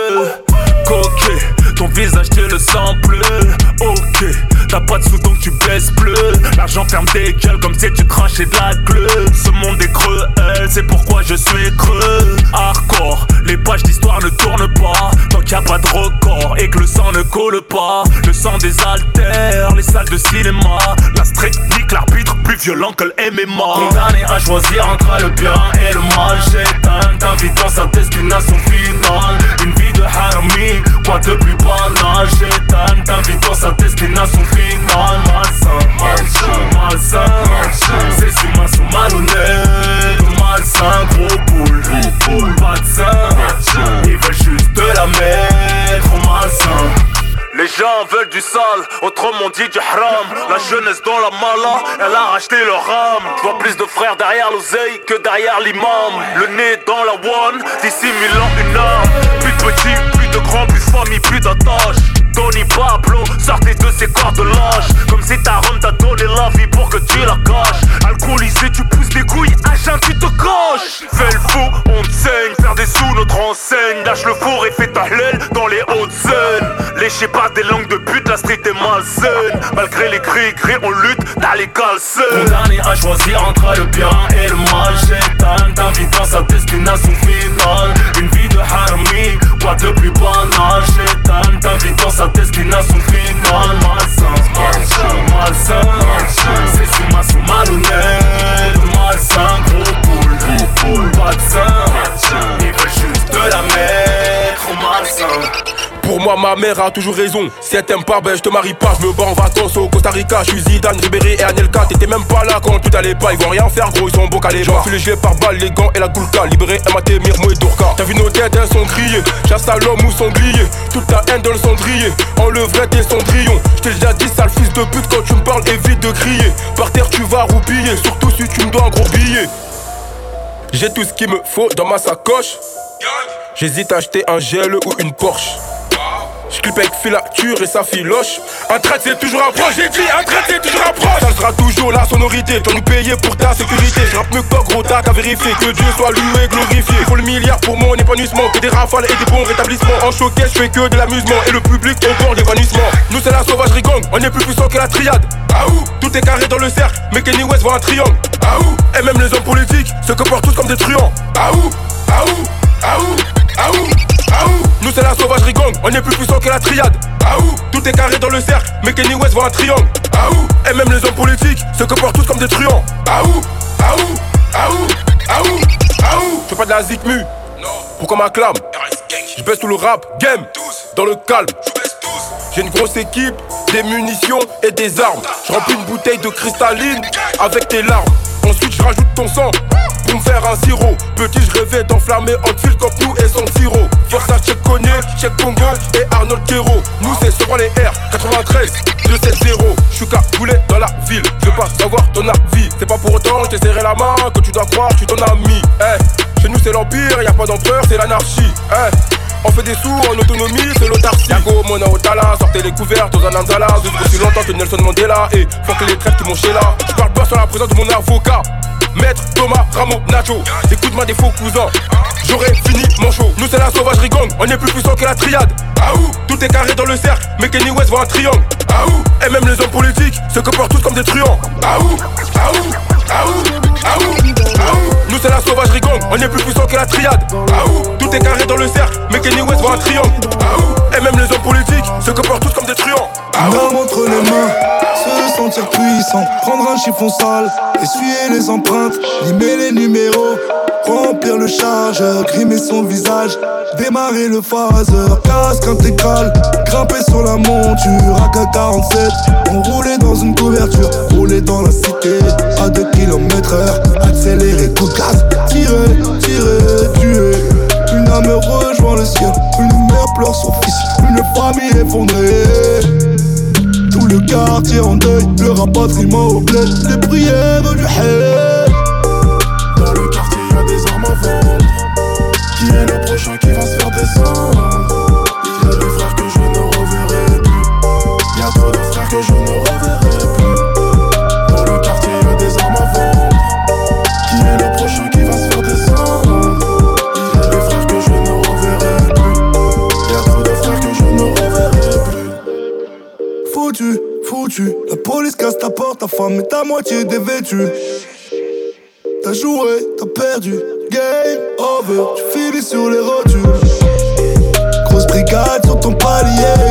Coquet, ton visage te le sent bleu Ok, t'as pas de sous donc tu baisses bleu L'argent ferme des gueules comme si tu crachais de la glue Ce monde est cruel, c'est pourquoi je suis creux. Hardcore, les pages d'histoire ne tournent pas. Tant qu'il a pas de record et que le sang ne coule pas. Le sang des altères, les salles de cinéma. La street nique l'arbitre plus violent que le MMA Condamné à choisir entre le bien et le mal. J'éteins ta vie dans sa destination finale. Une vie de harmie, quoi de plus banal J'éteins ta vie dans sa destination finale. Malsain, malsain, malsain. C'est si malsain, malhonnête Malsain, gros boule, de sein Ils veulent juste de la mettre malsain. Les gens veulent du sale, autrement dit du haram. La jeunesse dans la mala, elle a racheté leur âme Je vois plus de frères derrière l'oseille que derrière l'imam. Le nez dans la one, dissimulant une arme Plus plus de grands, plus famille, plus d'attaches Tony Pablo, sortez de ces corps de lâche Comme si ta Rome t'a donné la vie pour que tu la caches Alcoolisé, tu pousses des couilles, agent, tu te coches. Fais le fou, on te saigne, faire des sous notre enseigne. Lâche le four et fais ta l'aile dans les hautes zones. Léchez pas des langues de pute, la street est malsaine. Malgré les cris, cris, on lutte, t'as les calceunes Condamné à choisir entre le bien et le mal. Shaitan t'invite dans sa destination finale. Une vie de harmie, quoi de plus banal Shaitan t'invite dans sa destination finale Malsain, malsain, C'est ma Moi, ma mère a toujours raison. Si elle t'aime pas, ben je te marie pas. Je me bats en vacances au Costa Rica. Je suis Zidane, Ribéry et Anelka. T'étais même pas là quand tout allait pas. Ils vont rien faire, gros, ils sont beaux calés. J'en les gilets par balle, les gants et la goulka. Libéré, MAT, Mirmo et Dorka. T'as vu nos têtes, elles sont grillées. À l'homme ou sanglier. Toute ta haine dans le cendrier. Enlèverai tes cendrillons. Je t'ai déjà dit, sale fils de pute, quand tu me parles, évite de crier. Par terre, tu vas roupiller. Surtout si tu me dois un gros billet. J'ai tout ce qu'il me faut dans ma sacoche. J'hésite à acheter un gel ou une Porsche. J'clippe avec filature et sa filoche. Un traite c'est toujours un proche, j'ai dit un traite c'est toujours un proche. Ça sera toujours la sonorité, tu nous payer pour ta sécurité. J'rappe mieux que gros tac à vérifier. Que Dieu soit loué, glorifié. Faut le milliard pour mon épanouissement. Que des rafales et des bons rétablissements. En choquet, j'fais que de l'amusement. Et le public au bord d'évanouissement. Nous c'est la sauvagerie gang, on est plus puissant que la triade. Ah ouh, tout est carré dans le cercle, mais Kenny West voit un triangle. Ah ouh, et même les hommes politiques se comportent tous comme des truands. Ah ouh, ah ouh, Nous c'est la sauvagerie gang, on est plus puissant que la triade. Tout est carré dans le cercle, mais Kenny West voit un triangle. Et même les hommes politiques se comportent tous comme des truands. Ah ouh, ah ouh. Je fais pas de la zikmu. Pourquoi m'acclame Je baisse tout le rap, game, dans le calme. J'ai une grosse équipe, des munitions et des armes. Je remplis une bouteille de cristalline avec tes larmes. Ensuite, je rajoute ton sang pour me faire un sirop. Petit, je rêvais d'enflammer Outfield comme nous et son sirop. À Check Koné, Check Congo et Arnold Kero. Nous, c'est sur les R 93 270. Je suis cagoulé dans la ville, je veux pas savoir ton avis. C'est pas pour autant, t'ai serré la main que tu dois croire, suis ton ami. Eh, chez nous, c'est l'empire, y a pas d'empereur, c'est l'anarchie. Eh, on fait des sous en autonomie, c'est l'autarcie. Yago, Mona Otala, sortez les couvertes Anandala. Vivre aussi longtemps que Nelson Mandela. Et faut que les traites qui m'ont chez là. Je parle pas sur la présence de mon avocat. Maître Thomas Nacho, écoute-moi des faux cousins. J'aurais fini mon show. Nous c'est la sauvagerie gang, on est plus puissant que la triade. Ah ouh, tout est carré dans le cercle, mais Kenny West voit un triangle. Ah ouh, et même les hommes politiques se comportent tous comme des truands. Ah ouh, ah ouh, ah ouh, ah ah. Nous c'est la sauvagerie gang, on est plus puissant que la triade. Ah tout est carré dans le cercle, mais Kenny West voit un triangle. Ah et même les hommes politiques se comportent tous comme des truands. Ah Une arme entre les mains, se sentir puissant, prendre un chiffon sale, essuyer les empreintes, limer les numéros, remplir le chargeur, grimer son visage, démarrer le phaser, casque intégral, grimper sur la monture, AK-47, enroulé dans une couverture, rouler dans la cité, à 2 km heure, accélérer, coup de gaz, tirer, tirer, tuer. Une âme rejoint le ciel, une mère pleure son fils, une famille effondrée. Tout le quartier en deuil, le rapatriement au bled, les prières du haine. Dans le quartier, y'a des armes à vendre. Qui est le prochain qui va se faire descendre? Porte, ta moitié dévêtue. T'as joué, t'as perdu, game over, tu finis sur les rotules. Grosse brigade sur ton palier,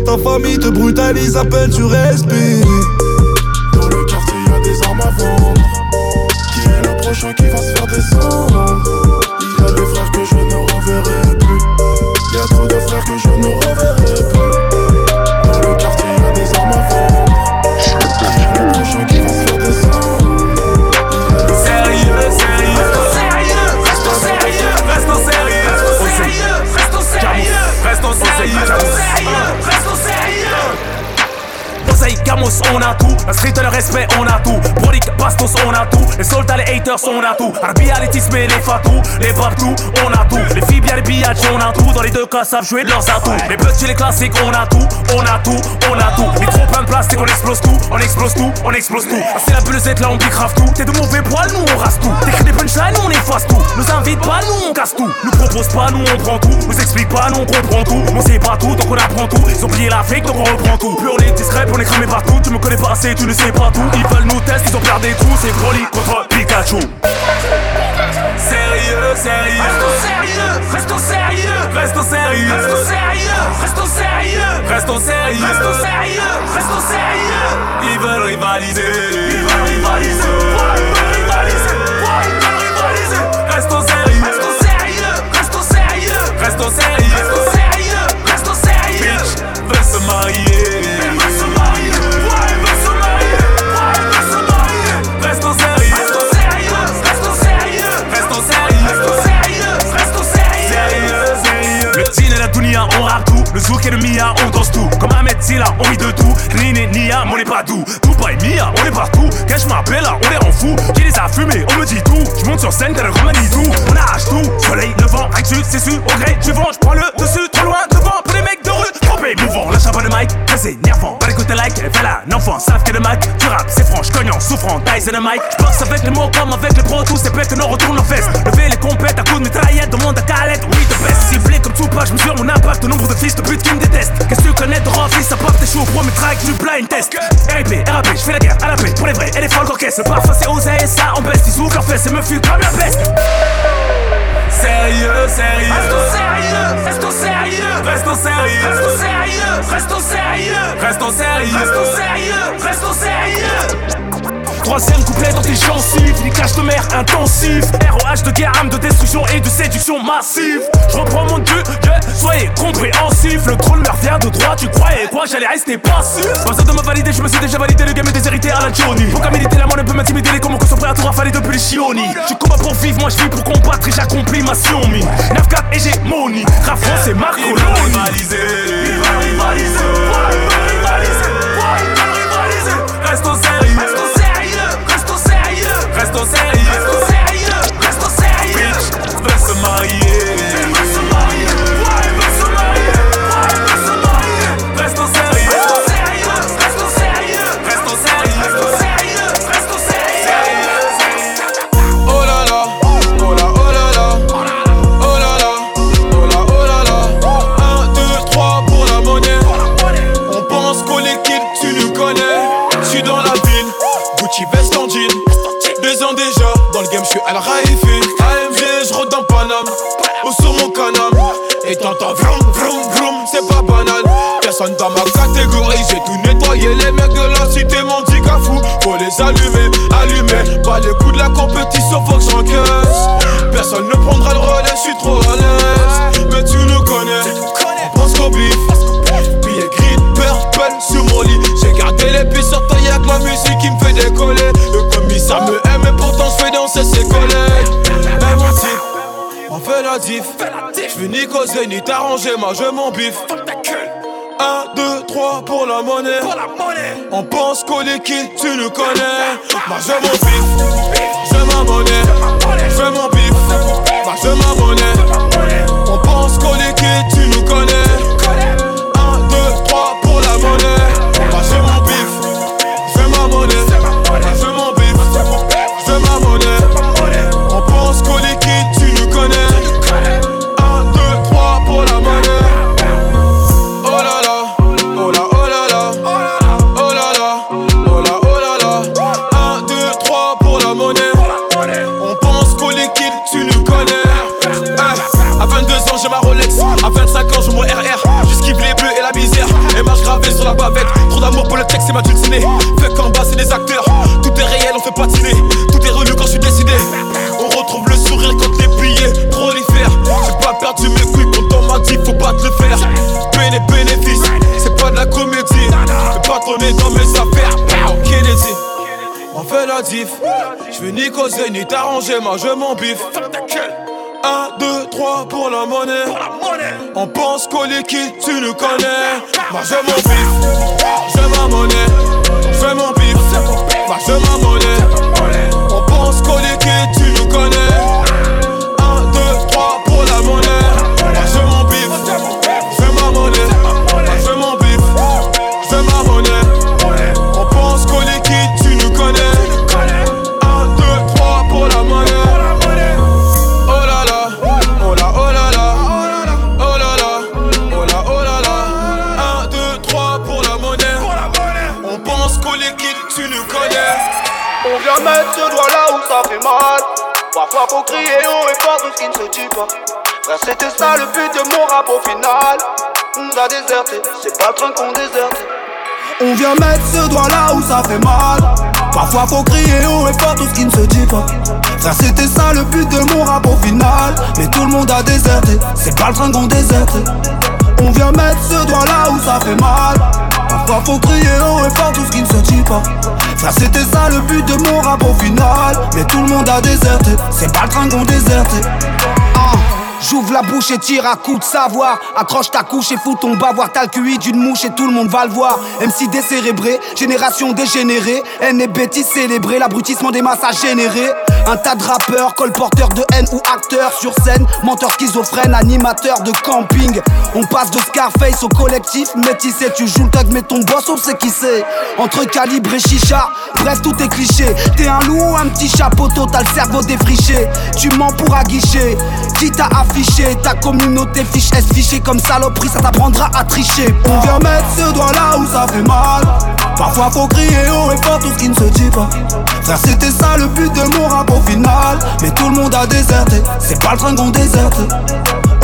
devant ta famille, te brutalise à peine tu respires. Dans le quartier, y'a des armes à vendre. Qui est le prochain qui va se faire descendre? La street, le respect, on a tout. Brolic, Bastos, on a tout. Les soldats, les haters, on a tout. Arbia, les les fatous. Les babtous, on a tout. Les bien les billages, on a tout. Dans les deux cas, savent jouer de leurs atouts. Les petits, les classiques, on a tout. On a tout, on a tout. Les trop plein de plastique, on explose tout. On explose tout, on explose tout. Ah, c'est la bulle Z, là, on bicrave tout. T'es de mauvais poils, nous, on rase tout. T'écris des punchlines, on efface tout. Nous invite pas, nous, on casse tout. Nous propose pas, nous, on prend tout. Nous explique pas, nous, on comprend tout. On sait pas tout, donc on apprend tout. Ils ont plié l'Afrique, donc on reprend tout. Plus on est discret, on est cramé partout. Tu me connais pas assez, tu ne sais pas tout. Ils veulent nous tester, ils ont perdu des trous. C'est Broly contre Pikachu. Sérieux, sérieux. Restons sérieux, restons sérieux. Restons sérieux, restons sérieux. Restons sérieux, restons sérieux. Restons sérieux, restons sérieux. Ils veulent rivaliser, ils veulent rivaliser. Ils veulent rivaliser, ils veulent rivaliser. Restons sérieux, restons sérieux. Restons sérieux, restons sérieux. Et on rappe tout. Le zouk et le mia, on danse tout. Comme Ahmed Silla, on rit de tout. Rin et Nia, on est pas doux. Dubaï, Mia, on est partout. Cash m'appelle là, on les rend fous. Qui les a fumés, on me dit tout. Je monte sur scène, t'as le remanie tout. On arrache tout. Soleil, le vent, c'est sûr. Au gré du vent, je prends le dessus. Trop loin devant, pour les mecs de rue. Trop émouvant, lâche un pas de mic. Très énervant, pas l'écouter like. Elle fait là, un enfant, savent que le Mac. Tu rap, c'est franche, cognant, souffrant, Tyson le mic. Je avec les mots comme avec les pros, tous ces que nous retournent en fesse. Lever les compètes à coups de mitraillette, demande à fils de pute qui me détestent. Qu'est-ce que tu connais de ça part tes choux au premier track du blind test. RIP, RAP, je fais la guerre à la paix pour les vrais et les folles orchestres. Le parfum c'est osé et ça en baisse, ils ouvrent leur fesses et me fuient comme la peste. Sérieux, sérieux. Restons sérieux, restons sérieux. Restons sérieux, restons sérieux. Restons sérieux, restons sérieux. Restons sérieux, restons sérieux. Troisième couplet dans tes gencives, les caches de mer intensif. ROH de guerre, âme de destruction et de séduction massive. Je reprends mon dieu, yeah, soyez compréhensifs. Le trône leur vient de droit, tu croyais quoi? J'allais rester passif. Pas besoin de me valider, je me suis déjà validé. Le game est déshérité à la Johnny Pourquoi militer la monnaie peut m'intimider. Les commandes sont prêts à tout rafaler depuis les chionis Je combats pour vivre, moi je vis pour combattre Et j'accomplis ma siomi 9-4 hégémonie Rap c'est Ils veulent rivaliser rivaliser rivaliser rivaliser Restons sérieux Restons Restons sérieux. Restons sérieux. Restons sérieux. Bitch veut se marier dans le game, je suis Al Raifi. AMG, je rôde dans Paname, ou sur mon canam. Et t'entends vroom, vroom, vroom, c'est pas banal. Personne dans ma catégorie, j'ai tout nettoyé. Les mecs de la cité m'ont dit qu'à fou. Faut les allumer, allumer. Pas les coups de la compétition, faut que j'encaisse. Personne ne prendra le relais, je suis trop à l'aise. Mais tu nous connais, on pense qu'au bif. Billet gris, purple sur mon lit. J'ai gardé les pistes sur taille avec ma musique qui me fait décoller. Diff. Je veux ni causer ni t'arranger, moi je m'en biffe. 1, 2, 3 pour la monnaie. On pense qu'au liquide, tu nous connais. Moi je m'en biffe, je ma monnaie. Je m'en biffe, moi je ma dulcinée. Fait qu'en bas, c'est des acteurs. Tout est réel, on fait patiner. Tout est relu quand je suis décidé. On retrouve le sourire quand les billets prolifèrent. J'ai pas perdu mes couilles quand on m'a dit faut pas te le faire. Payer les bénéfices, c'est pas de la comédie. Le patron est dans mes affaires. Kennedy. On fait la diff. Je veux ni causer ni t'arranger, moi je m'en biffe. 1, 2, 3 pour la monnaie. On pense qu'au liquide, tu nous connais. Moi je m'en biffe, je ma monnaie. Je ma monnaie. On pense qu'au liquide, tu au final. On a déserté, c'est pas le train qu'on déserte. On vient mettre ce doigt là où ça fait mal. Parfois faut crier haut et fort tout ce qui ne se dit pas. Frère, c'était ça le but de mon rap au final. Mais tout le monde a déserté, c'est pas le train qu'on déserte. On vient mettre ce doigt là où ça fait mal. Parfois faut crier haut et fort tout ce qui ne se dit pas. Frère, c'était ça le but de mon rap au final. Mais tout le monde a déserté, c'est pas le train qu'on déserte. J'ouvre la bouche et tire à coup de savoir. Accroche ta couche et fous ton bavoir. T'as le QI d'une mouche et tout le monde va le voir. MC décérébré, génération dégénérée. Haine et bêtises célébrées, l'abrutissement des masses a généré. Un tas de rappeurs, colporteurs de haine ou acteurs sur scène. Menteurs schizophrènes, animateurs de camping. On passe de Scarface au collectif métissé. Tu joues le tag, mais ton boss, on sait qui c'est. Entre calibre et chicha, bref, tout est cliché. T'es un loup ou un petit chapeau, t'as le cerveau défriché. Tu mens pour aguicher. Qui t'a affiché Ta communauté fiche S fiché comme saloperie, ça t'apprendra à tricher. On vient mettre ce doigt là où ça fait mal. Parfois faut crier haut et fort tout ce qui ne se dit pas. Frère, c'était ça le but de mon rap au final. Mais tout le monde a déserté, c'est pas le train qu'on déserte.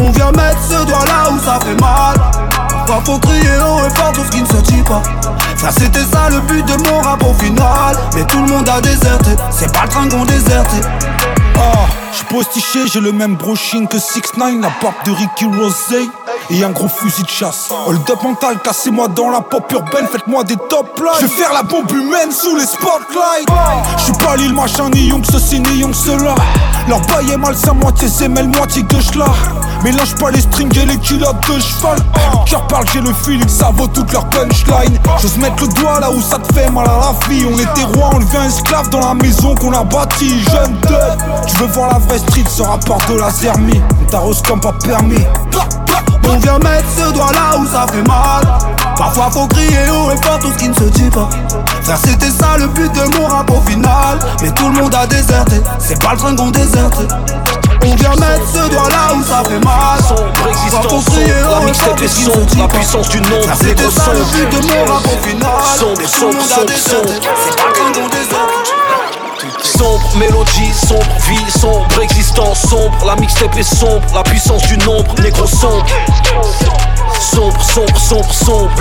On vient mettre ce doigt là où ça fait mal. Parfois faut crier haut et fort tout ce qui ne se dit pas. Frère, c'était ça le but de mon rap au final. Mais tout le monde a déserté, c'est pas le train qu'on déserte. Ah, j'suis postiché, j'ai le même brushing que 6 9 la barbe de Ricky Rosé et un gros fusil de chasse. Hold up mental, cassez-moi dans la pop urbaine, faites-moi des top lines. Je vais faire la bombe humaine sous les spotlights. J'suis pas l'île machin, ni young ceci, ni young cela. Leur bail est malsain, moitié zemel, moitié gauche là. Mélange pas les strings et les culottes de cheval. Cœur parle, j'ai le feeling, ça vaut toute leur punchline. J'ose mettre le doigt là où ça te fait mal à la vie. On était rois, on devient esclave dans la maison qu'on a bâtie. Jeune dead, tu veux voir la vraie street, ce rapport de la zermie. On t'arrose comme pas permis. On vient mettre ce doigt là où ça fait mal. Parfois faut crier haut et fort tout ce qui ne se dit pas. Frère, c'était ça le but de mon rap au final. Mais tout le monde a déserté, c'est pas le train qu'on déserte. On vient mettre ce doigt là où ça fait mal. Sombre existence, sombre, la mixtape est sombre, la puissance du nombre, Frère, c'était ça le but de mon rap au final. Sombre, sombre, sombre, déserté, sombre. c'est pas le train qu'on déserte. Sombre mélodie, sombre vie, sombre existence, sombre, la mixtape est sombre, la puissance du nombre, négro sombre. Sombre, sombre, sombre, sombre.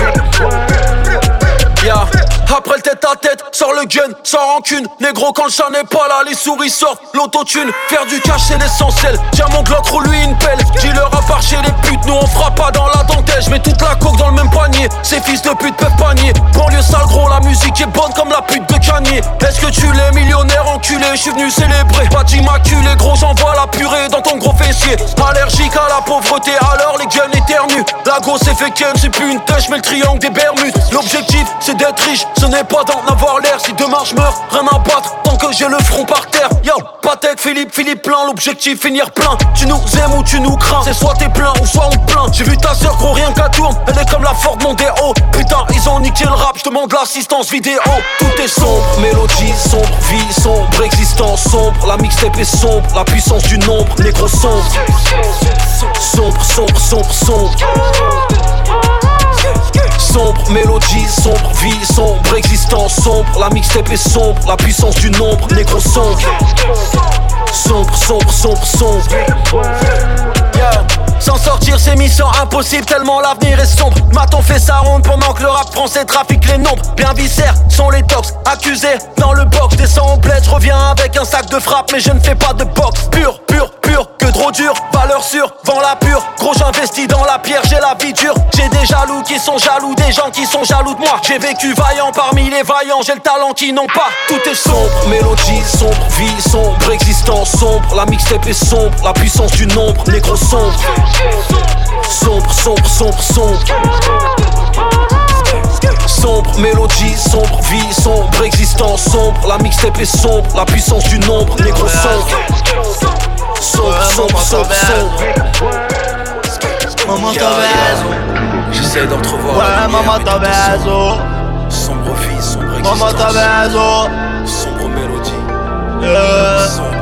Après le tête à tête, sors le gun, sans rancune. Négro, quand le chat n'est pas là, les souris sortent. L'autotune, faire du cash, c'est l'essentiel. Tiens, mon glock, roule-lui une pelle. Dis-leur à part chez les putes, nous on fera pas dans la dentelle. J'mets toute la coke dans le même panier. Ces fils de pute peuvent panier. Banlieue sale, gros, la musique est bonne comme la pute de Kanye. Est-ce que tu l'es millionnaire enculé? J'suis venu célébrer. Pas d'immaculé, gros, j'envoie la purée dans ton gros fessier. Allergique à la pauvreté, alors les gueules éternues. La grosse ken, c'est plus une tâche, mais le triangle des Bermudes. L'objectif, c'est d'être riche, ce n'est pas d'en avoir l'air. Si demain je meurs, rien à battre, tant que j'ai le front par terre. Yo, Patek, Philippe, Philippe plein, l'objectif finir plein. Tu nous aimes ou tu nous crains, c'est soit t'es plein ou soit on plaint. J'ai vu ta sœur, gros, rien qu'à tourne, elle est comme la Ford Mondeo. Putain, ils ont niqué le rap, je demande l'assistance vidéo. Tout est sombre, mélodie sombre, vie sombre, existence sombre. La mixtape est sombre, la puissance du nombre, négro sombre. Sombre, sombre, sombre, sombre. Sombre, mélodie, sombre, vie, sombre, existence, sombre, la mixtape est sombre, la puissance du nombre, négro sombre. Sombre, sombre, sombre, sombre. Yeah. S'en sortir c'est mission impossible tellement l'avenir est sombre Maton fait sa ronde pendant que le rap français trafique les nombres Bien viscères sont les tox accusés dans le box Descends en bled, je reviens avec un sac de frappe Mais je ne fais pas de boxe Pur, pur, pur, que trop dur. Valeur sûre, vend la pure. Gros j'investis dans la pierre, j'ai la vie dure. J'ai des jaloux qui sont jaloux Des gens qui sont jaloux de moi. J'ai vécu vaillant parmi les vaillants J'ai le talent qui n'ont pas. Tout est sombre, mélodie sombre, vie sombre, existence sombre. La mixtape est sombre, la puissance du nombre, négro sombre. Sombre, sombre, sombre, sombre. Sombre mélodie, sombre vie, sombre existence, sombre. La mixtape est sombre, la puissance du nombre, négro sombre. Sombre, sombre, sombre, sombre. Maman t'avais raison. J'essaie d'entrevoir. Ouais, maman t'avais raison. Sombre vie, sombre existence. Maman t'avais raison. Sombre mélodie. Yeah.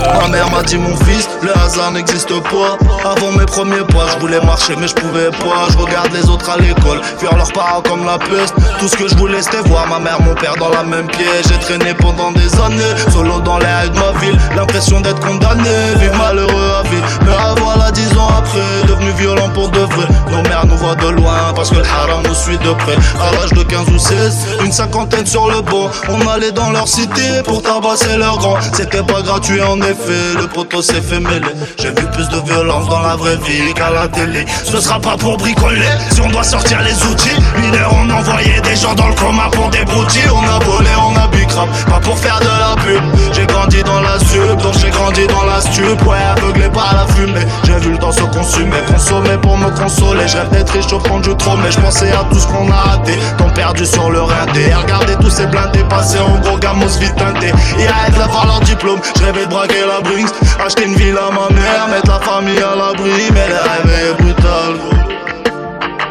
Ma mère m'a dit mon fils, le hasard n'existe pas. Avant mes premiers pas, je voulais marcher mais je pouvais pas. Je regarde les autres à l'école, fuir leurs parents comme la peste. Tout ce que je voulais c'était voir ma mère, mon père dans la même pièce. J'ai traîné pendant des années, solo dans les halles de ma ville. L'impression d'être condamné, vivre malheureux à vie. Mais à voilà dix ans après, devenu violent pour de vrai. Nos mères nous voient de loin parce que le haram nous suit de près. À l'âge de 15 ou 16, une cinquantaine sur le banc On allait dans leur cité pour tabasser leurs grands. C'était pas gratuit en le poteau s'est fait mêler. J'ai vu plus de violence dans la vraie vie qu'à la télé. Ce sera pas pour bricoler, si on doit sortir les outils. Mineurs on envoyait des gens dans le coma pour des broutilles. On a volé, on a pas pour faire de la pub. J'ai grandi dans la sub, donc j'ai grandi dans la stup Ouais, aveuglé par la fumée, j'ai vu le temps se consumer Consommer pour me consoler, je rêve d'être riche au fond du trône Mais je pensais à tout ce qu'on a raté, temps perdu sur le rindé Et regarder tous ces blindés passer en gros gamos vite teinté Et arrête d'avoir leur diplôme, je rêvais de braquer la Brinks. Acheter une ville à ma mère, mettre la famille à l'abri. Mais le rêve est brutal. Gros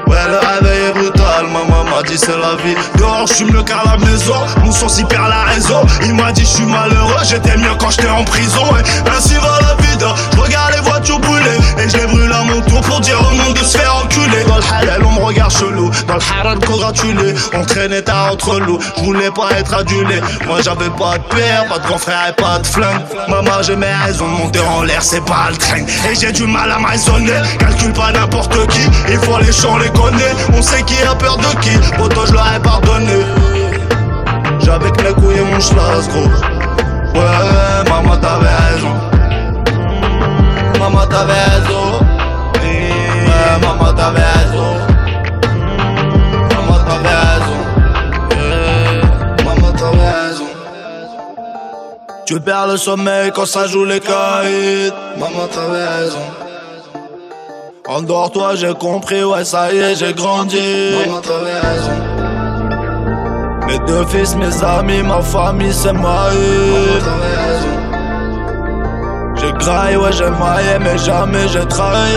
Ouais, le réveil dit c'est la vie. Dehors, je mieux qu'à la maison. Mon s'y perd la raison. Il m'a dit je suis malheureux, j'étais mieux quand j'étais en prison. Ainsi Dans le haram, congratulé. On traînait tard entre loups. Je voulais pas être adulé. Moi, j'avais pas de père, pas de grand frère et pas de flingue. Maman, j'ai mes raisons monter en l'air, c'est pas le train. Et j'ai du mal à me raisonner. Calcule pas n'importe qui. Il faut les champs, les connaît. On sait qui a peur de qui. Poto, je leur ai pardonné. J'avais que mes couilles et mon schlass, gros. Ouais, maman, t'avais raison. Maman, t'avais raison. Ouais, maman, t'avais raison. Tu perds le sommeil quand ça joue les caïds. Maman, t'avais raison. Endors-toi, j'ai compris, ouais, ça y est, j'ai grandi. Maman, t'avais raison. Mes deux fils, mes amis, ma famille, c'est moi. J'ai graillé, ouais, j'ai maillé, mais jamais j'ai trahi.